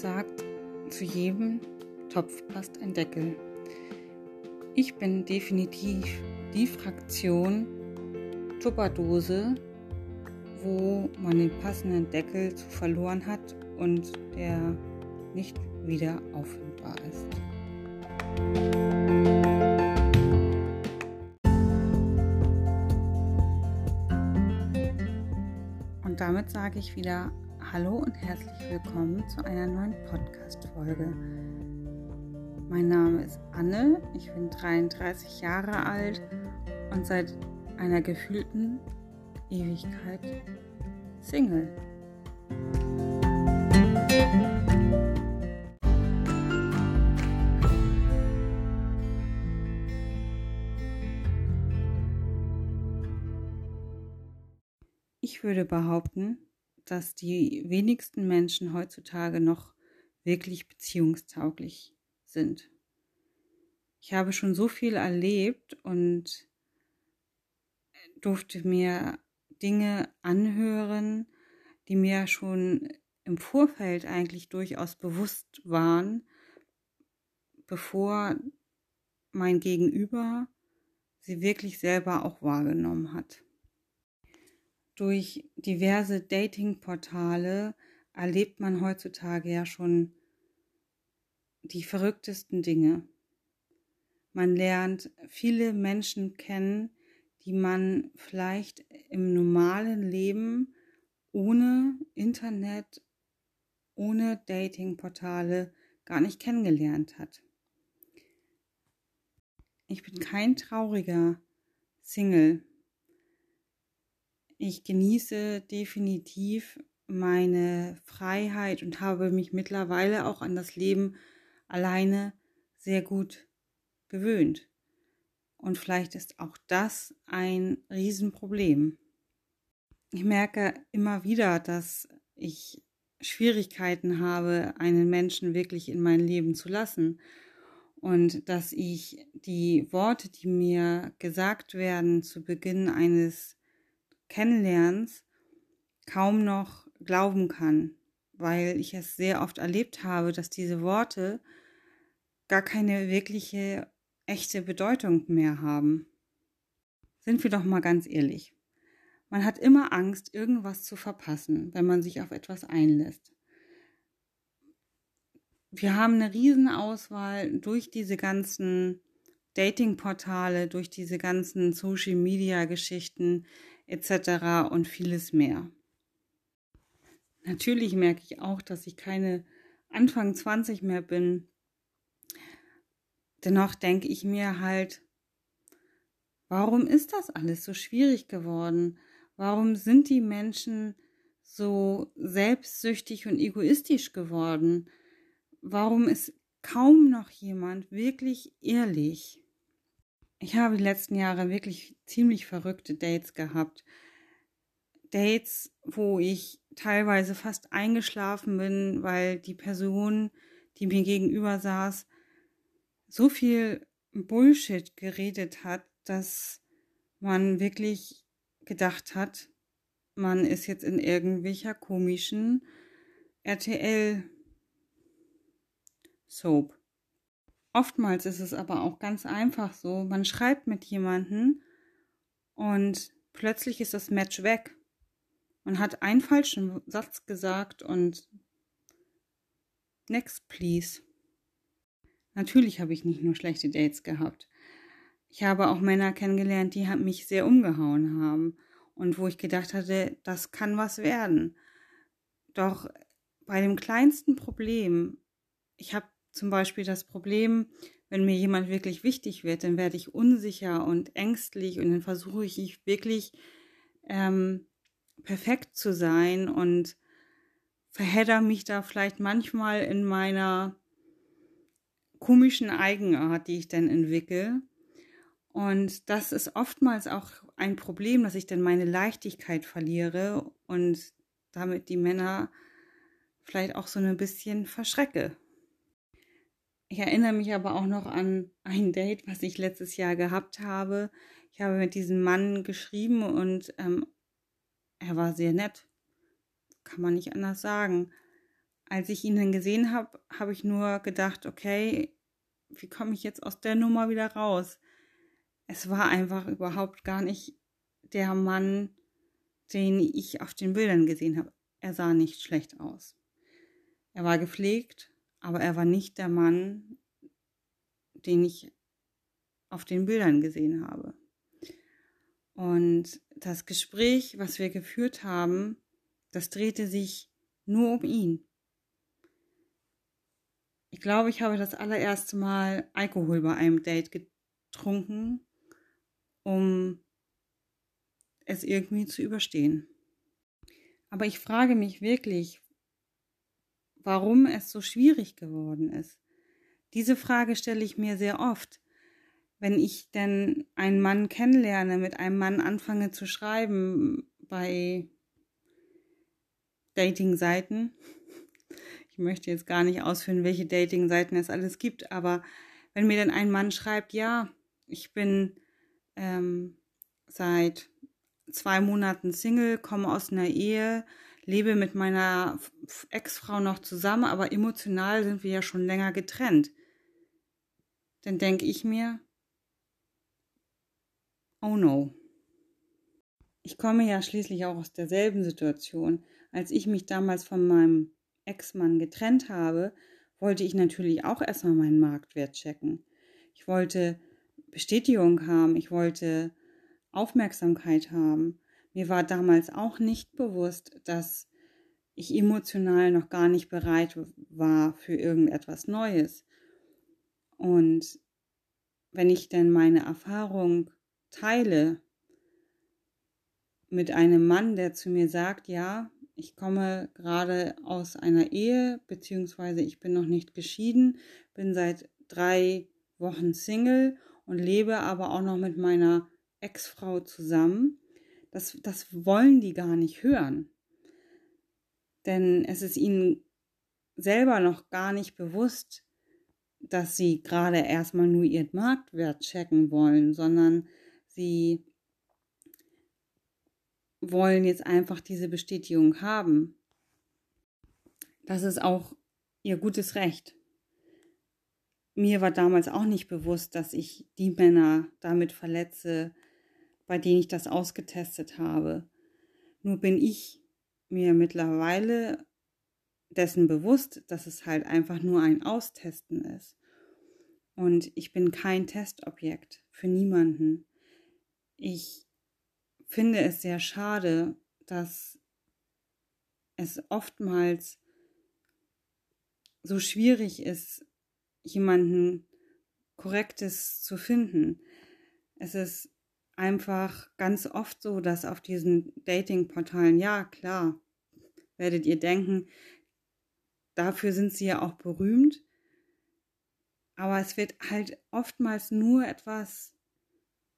sagt, zu jedem Topf passt ein Deckel. Ich bin definitiv die Fraktion Tupperdose, wo man den passenden Deckel zu verloren hat und der nicht wieder auffindbar ist. Und damit sage ich wieder Hallo und herzlich willkommen zu einer neuen Podcast-Folge. Mein Name ist Anne, ich bin 33 Jahre alt und seit einer gefühlten Ewigkeit Single. Ich würde behaupten, dass die wenigsten Menschen heutzutage noch wirklich beziehungstauglich sind. Ich habe schon so viel erlebt und durfte mir Dinge anhören, die mir schon im Vorfeld eigentlich durchaus bewusst waren, bevor mein Gegenüber sie wirklich selber auch wahrgenommen hat. Durch diverse Dating-Portale erlebt man heutzutage ja schon die verrücktesten Dinge. Man lernt viele Menschen kennen, die man vielleicht im normalen Leben ohne Internet, ohne Datingportale gar nicht kennengelernt hat. Ich bin kein trauriger Single. Ich genieße definitiv meine Freiheit und habe mich mittlerweile auch an das Leben alleine sehr gut gewöhnt. Und vielleicht ist auch das ein Riesenproblem. Ich merke immer wieder, dass ich Schwierigkeiten habe, einen Menschen wirklich in mein Leben zu lassen. Und dass ich die Worte, die mir gesagt werden zu Beginn eines Kennenlernens, kaum noch glauben kann, weil ich es sehr oft erlebt habe, dass diese Worte gar keine wirkliche echte Bedeutung mehr haben. Sind wir doch mal ganz ehrlich. Man hat immer Angst, irgendwas zu verpassen, wenn man sich auf etwas einlässt. Wir haben eine Riesenauswahl durch diese ganzen Datingportale, durch diese ganzen Social-Media-Geschichten etc. und vieles mehr. Natürlich merke ich auch, dass ich keine Anfang 20 mehr bin Dennoch denke ich mir halt, warum ist das alles so schwierig geworden? Warum sind die Menschen so selbstsüchtig und egoistisch geworden? Warum ist kaum noch jemand wirklich ehrlich? Ich habe die letzten Jahre wirklich ziemlich verrückte Dates gehabt. Dates, wo ich teilweise fast eingeschlafen bin, weil die Person, die mir gegenüber saß, so viel Bullshit geredet hat, dass man wirklich gedacht hat, man ist jetzt in irgendwelcher komischen RTL Soap. Oftmals ist es aber auch ganz einfach so, man schreibt mit jemanden und plötzlich ist das Match weg. Man hat einen falschen Satz gesagt und next please. Natürlich habe ich nicht nur schlechte Dates gehabt. Ich habe auch Männer kennengelernt, die mich sehr umgehauen haben und wo ich gedacht hatte, das kann was werden. Doch bei dem kleinsten Problem, ich habe zum Beispiel das Problem, wenn mir jemand wirklich wichtig wird, dann werde ich unsicher und ängstlich und dann versuche ich wirklich ähm, perfekt zu sein und verhedder mich da vielleicht manchmal in meiner komischen Eigenart, die ich dann entwickle. Und das ist oftmals auch ein Problem, dass ich dann meine Leichtigkeit verliere und damit die Männer vielleicht auch so ein bisschen verschrecke. Ich erinnere mich aber auch noch an ein Date, was ich letztes Jahr gehabt habe. Ich habe mit diesem Mann geschrieben und ähm, er war sehr nett. Kann man nicht anders sagen. als ich ihn dann gesehen habe, habe ich nur gedacht, okay, wie komme ich jetzt aus der Nummer wieder raus? Es war einfach überhaupt gar nicht der Mann, den ich auf den Bildern gesehen habe. Er sah nicht schlecht aus. Er war gepflegt, aber er war nicht der Mann, den ich auf den Bildern gesehen habe. Und das Gespräch, was wir geführt haben, das drehte sich nur um ihn. Ich glaube, ich habe das allererste Mal Alkohol bei einem Date getrunken, um es irgendwie zu überstehen. Aber ich frage mich wirklich, warum es so schwierig geworden ist. Diese Frage stelle ich mir sehr oft. Wenn ich denn einen Mann kennenlerne, mit einem Mann anfange zu schreiben bei Dating-Seiten. Ich möchte jetzt gar nicht ausführen, welche Dating-Seiten es alles gibt, aber wenn mir dann ein Mann schreibt, ja, ich bin ähm, seit zwei Monaten Single, komme aus einer Ehe, lebe mit meiner Ex-Frau noch zusammen, aber emotional sind wir ja schon länger getrennt. Dann denke ich mir, oh no. Ich komme ja schließlich auch aus derselben Situation. Als ich mich damals von meinem Ex-Mann getrennt habe, wollte ich natürlich auch erstmal meinen Marktwert checken. Ich wollte Bestätigung haben, ich wollte Aufmerksamkeit haben. Mir war damals auch nicht bewusst, dass ich emotional noch gar nicht bereit war für irgendetwas Neues. Und wenn ich denn meine Erfahrung teile mit einem Mann, der zu mir sagt, ja, ich komme gerade aus einer Ehe, beziehungsweise ich bin noch nicht geschieden, bin seit drei Wochen Single und lebe aber auch noch mit meiner Ex-Frau zusammen. Das, das wollen die gar nicht hören. Denn es ist ihnen selber noch gar nicht bewusst, dass sie gerade erstmal nur ihren Marktwert checken wollen, sondern sie wollen jetzt einfach diese Bestätigung haben. Das ist auch ihr gutes Recht. Mir war damals auch nicht bewusst, dass ich die Männer damit verletze, bei denen ich das ausgetestet habe. Nur bin ich mir mittlerweile dessen bewusst, dass es halt einfach nur ein Austesten ist. Und ich bin kein Testobjekt für niemanden. Ich finde es sehr schade, dass es oftmals so schwierig ist, jemanden Korrektes zu finden. Es ist einfach ganz oft so, dass auf diesen Dating-Portalen, ja klar, werdet ihr denken, dafür sind sie ja auch berühmt, aber es wird halt oftmals nur etwas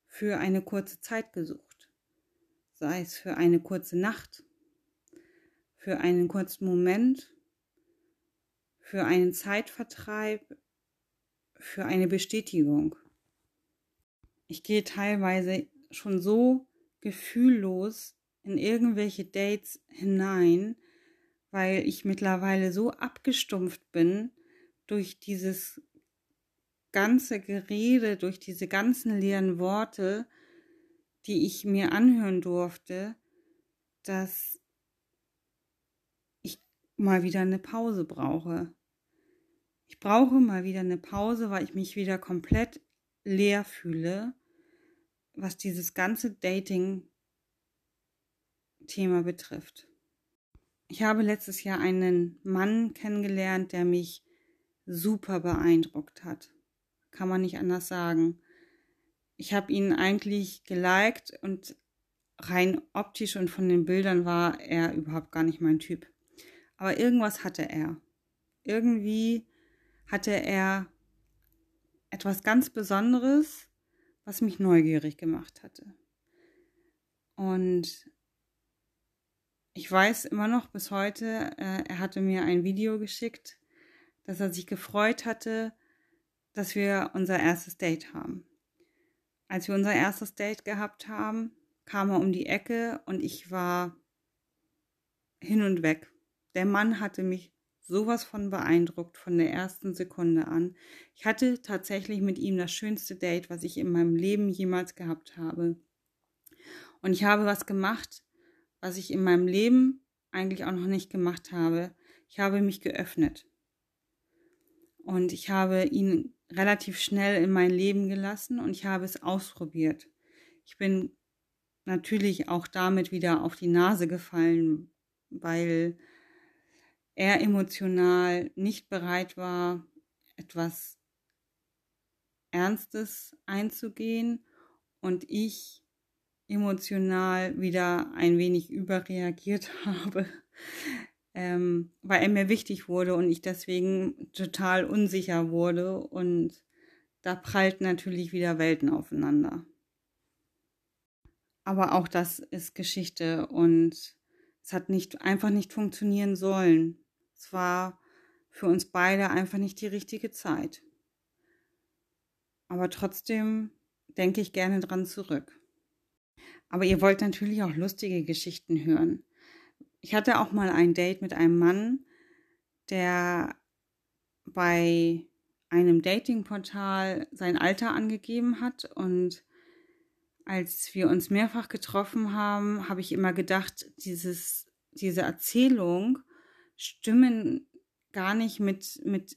für eine kurze Zeit gesucht, sei es für eine kurze Nacht, für einen kurzen Moment, für einen Zeitvertreib, für eine Bestätigung. Ich gehe teilweise schon so gefühllos in irgendwelche Dates hinein, weil ich mittlerweile so abgestumpft bin durch dieses ganze Gerede, durch diese ganzen leeren Worte, die ich mir anhören durfte, dass ich mal wieder eine Pause brauche. Ich brauche mal wieder eine Pause, weil ich mich wieder komplett leer fühle was dieses ganze Dating-Thema betrifft. Ich habe letztes Jahr einen Mann kennengelernt, der mich super beeindruckt hat. Kann man nicht anders sagen. Ich habe ihn eigentlich geliked und rein optisch und von den Bildern war er überhaupt gar nicht mein Typ. Aber irgendwas hatte er. Irgendwie hatte er etwas ganz Besonderes, was mich neugierig gemacht hatte. Und ich weiß immer noch bis heute, äh, er hatte mir ein Video geschickt, dass er sich gefreut hatte, dass wir unser erstes Date haben. Als wir unser erstes Date gehabt haben, kam er um die Ecke und ich war hin und weg. Der Mann hatte mich sowas von beeindruckt von der ersten Sekunde an. Ich hatte tatsächlich mit ihm das schönste Date, was ich in meinem Leben jemals gehabt habe. Und ich habe was gemacht, was ich in meinem Leben eigentlich auch noch nicht gemacht habe. Ich habe mich geöffnet. Und ich habe ihn relativ schnell in mein Leben gelassen und ich habe es ausprobiert. Ich bin natürlich auch damit wieder auf die Nase gefallen, weil er emotional nicht bereit war, etwas Ernstes einzugehen und ich emotional wieder ein wenig überreagiert habe, ähm, weil er mir wichtig wurde und ich deswegen total unsicher wurde und da prallten natürlich wieder Welten aufeinander. Aber auch das ist Geschichte und es hat nicht einfach nicht funktionieren sollen. Es war für uns beide einfach nicht die richtige Zeit. Aber trotzdem denke ich gerne dran zurück. Aber ihr wollt natürlich auch lustige Geschichten hören. Ich hatte auch mal ein Date mit einem Mann, der bei einem Datingportal sein Alter angegeben hat und als wir uns mehrfach getroffen haben, habe ich immer gedacht, dieses, diese Erzählung stimmen gar nicht mit, mit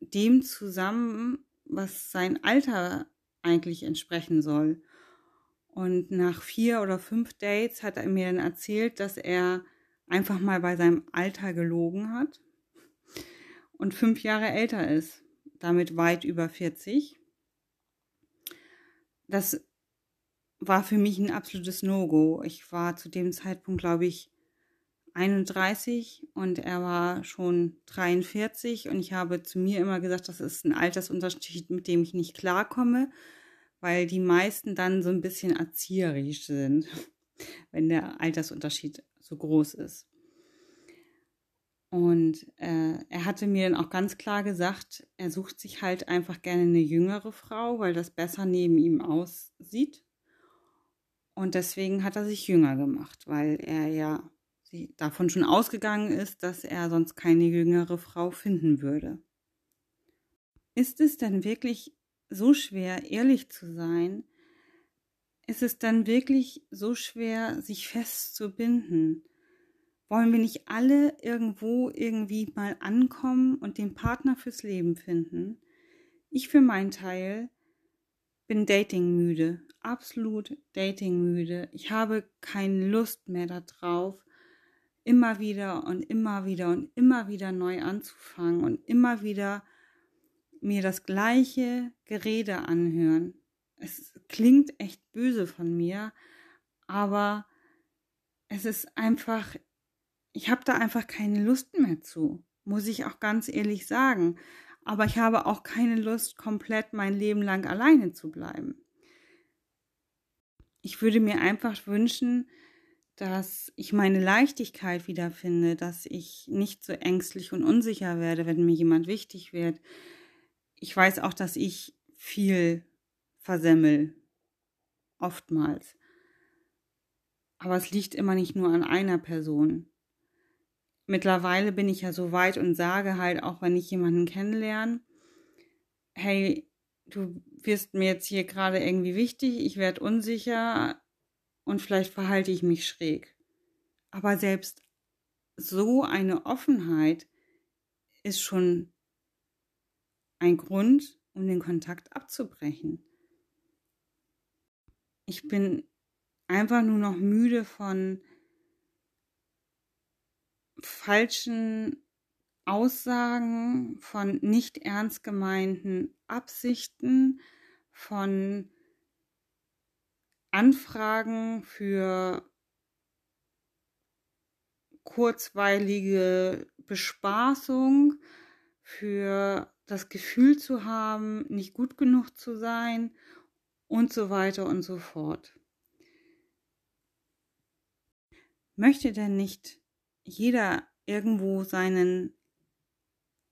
dem zusammen, was sein Alter eigentlich entsprechen soll. Und nach vier oder fünf Dates hat er mir dann erzählt, dass er einfach mal bei seinem Alter gelogen hat und fünf Jahre älter ist, damit weit über 40. Das war für mich ein absolutes No-Go. Ich war zu dem Zeitpunkt, glaube ich, 31 und er war schon 43 und ich habe zu mir immer gesagt, das ist ein Altersunterschied, mit dem ich nicht klarkomme, weil die meisten dann so ein bisschen erzieherisch sind, wenn der Altersunterschied so groß ist. Und äh, er hatte mir dann auch ganz klar gesagt, er sucht sich halt einfach gerne eine jüngere Frau, weil das besser neben ihm aussieht. Und deswegen hat er sich jünger gemacht, weil er ja davon schon ausgegangen ist, dass er sonst keine jüngere Frau finden würde. Ist es denn wirklich so schwer, ehrlich zu sein? Ist es dann wirklich so schwer, sich festzubinden? Wollen wir nicht alle irgendwo irgendwie mal ankommen und den Partner fürs Leben finden? Ich für meinen Teil bin datingmüde, absolut datingmüde. Ich habe keine Lust mehr darauf, immer wieder und immer wieder und immer wieder neu anzufangen und immer wieder mir das gleiche Gerede anhören. Es klingt echt böse von mir, aber es ist einfach, ich habe da einfach keine Lust mehr zu, muss ich auch ganz ehrlich sagen. Aber ich habe auch keine Lust, komplett mein Leben lang alleine zu bleiben. Ich würde mir einfach wünschen, dass ich meine Leichtigkeit wiederfinde, dass ich nicht so ängstlich und unsicher werde, wenn mir jemand wichtig wird. Ich weiß auch, dass ich viel versemmel, oftmals. Aber es liegt immer nicht nur an einer Person. Mittlerweile bin ich ja so weit und sage halt, auch wenn ich jemanden kennenlerne, hey, du wirst mir jetzt hier gerade irgendwie wichtig, ich werde unsicher, und vielleicht verhalte ich mich schräg. Aber selbst so eine Offenheit ist schon ein Grund, um den Kontakt abzubrechen. Ich bin einfach nur noch müde von falschen Aussagen, von nicht ernst gemeinten Absichten, von Anfragen für kurzweilige Bespaßung, für das Gefühl zu haben, nicht gut genug zu sein und so weiter und so fort. Möchte denn nicht jeder irgendwo seinen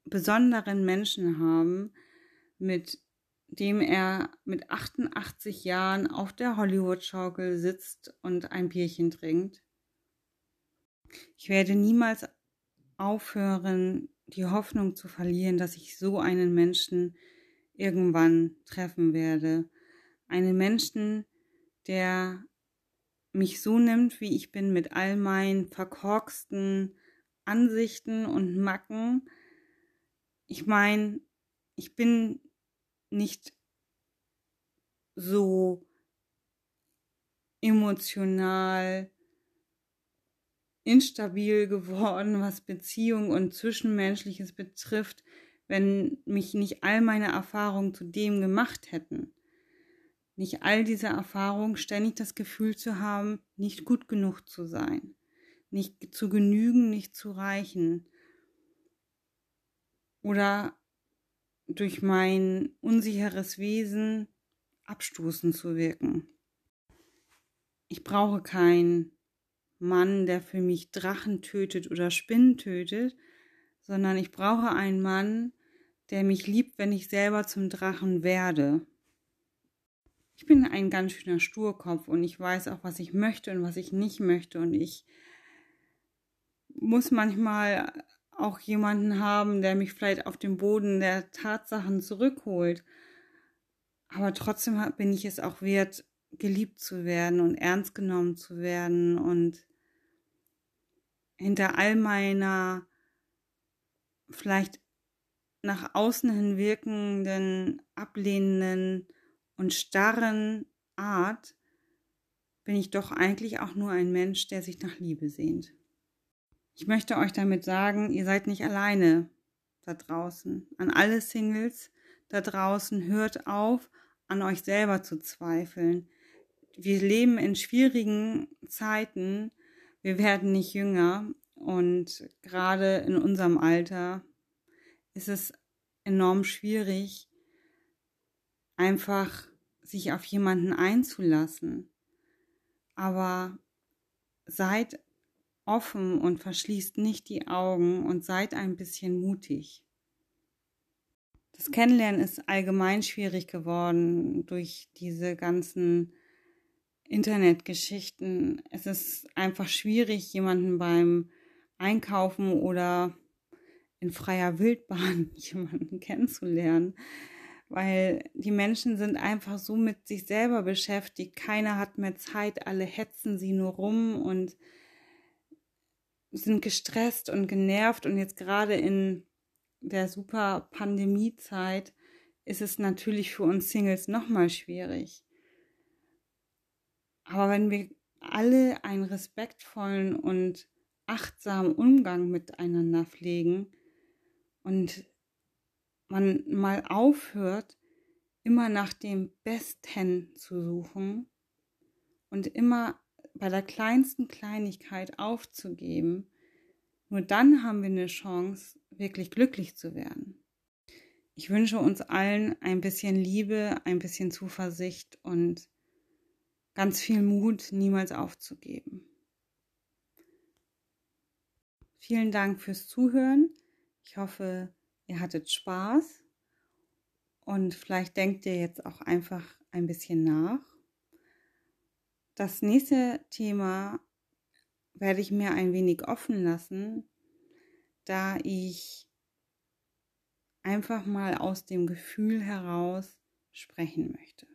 besonderen Menschen haben, mit dem er mit 88 Jahren auf der Hollywood-Schaukel sitzt und ein Bierchen trinkt. Ich werde niemals aufhören, die Hoffnung zu verlieren, dass ich so einen Menschen irgendwann treffen werde. Einen Menschen, der mich so nimmt, wie ich bin, mit all meinen verkorksten Ansichten und Macken. Ich meine, ich bin nicht so emotional instabil geworden, was Beziehung und Zwischenmenschliches betrifft, wenn mich nicht all meine Erfahrungen zu dem gemacht hätten. Nicht all diese Erfahrungen, ständig das Gefühl zu haben, nicht gut genug zu sein, nicht zu genügen, nicht zu reichen. Oder durch mein unsicheres Wesen abstoßend zu wirken. Ich brauche keinen Mann, der für mich Drachen tötet oder Spinnen tötet, sondern ich brauche einen Mann, der mich liebt, wenn ich selber zum Drachen werde. Ich bin ein ganz schöner Sturkopf und ich weiß auch, was ich möchte und was ich nicht möchte und ich muss manchmal auch jemanden haben, der mich vielleicht auf den Boden der Tatsachen zurückholt. Aber trotzdem bin ich es auch wert, geliebt zu werden und ernst genommen zu werden und hinter all meiner vielleicht nach außen hin wirkenden, ablehnenden und starren Art bin ich doch eigentlich auch nur ein Mensch, der sich nach Liebe sehnt. Ich möchte euch damit sagen, ihr seid nicht alleine da draußen. An alle Singles da draußen hört auf, an euch selber zu zweifeln. Wir leben in schwierigen Zeiten. Wir werden nicht jünger. Und gerade in unserem Alter ist es enorm schwierig, einfach sich auf jemanden einzulassen. Aber seid offen und verschließt nicht die Augen und seid ein bisschen mutig. Das Kennenlernen ist allgemein schwierig geworden durch diese ganzen Internetgeschichten. Es ist einfach schwierig, jemanden beim Einkaufen oder in freier Wildbahn jemanden kennenzulernen, weil die Menschen sind einfach so mit sich selber beschäftigt. Keiner hat mehr Zeit, alle hetzen sie nur rum und sind gestresst und genervt und jetzt gerade in der super Pandemiezeit ist es natürlich für uns Singles nochmal schwierig. Aber wenn wir alle einen respektvollen und achtsamen Umgang miteinander pflegen und man mal aufhört, immer nach dem Besten zu suchen und immer bei der kleinsten Kleinigkeit aufzugeben, nur dann haben wir eine Chance, wirklich glücklich zu werden. Ich wünsche uns allen ein bisschen Liebe, ein bisschen Zuversicht und ganz viel Mut, niemals aufzugeben. Vielen Dank fürs Zuhören. Ich hoffe, ihr hattet Spaß und vielleicht denkt ihr jetzt auch einfach ein bisschen nach. Das nächste Thema werde ich mir ein wenig offen lassen, da ich einfach mal aus dem Gefühl heraus sprechen möchte.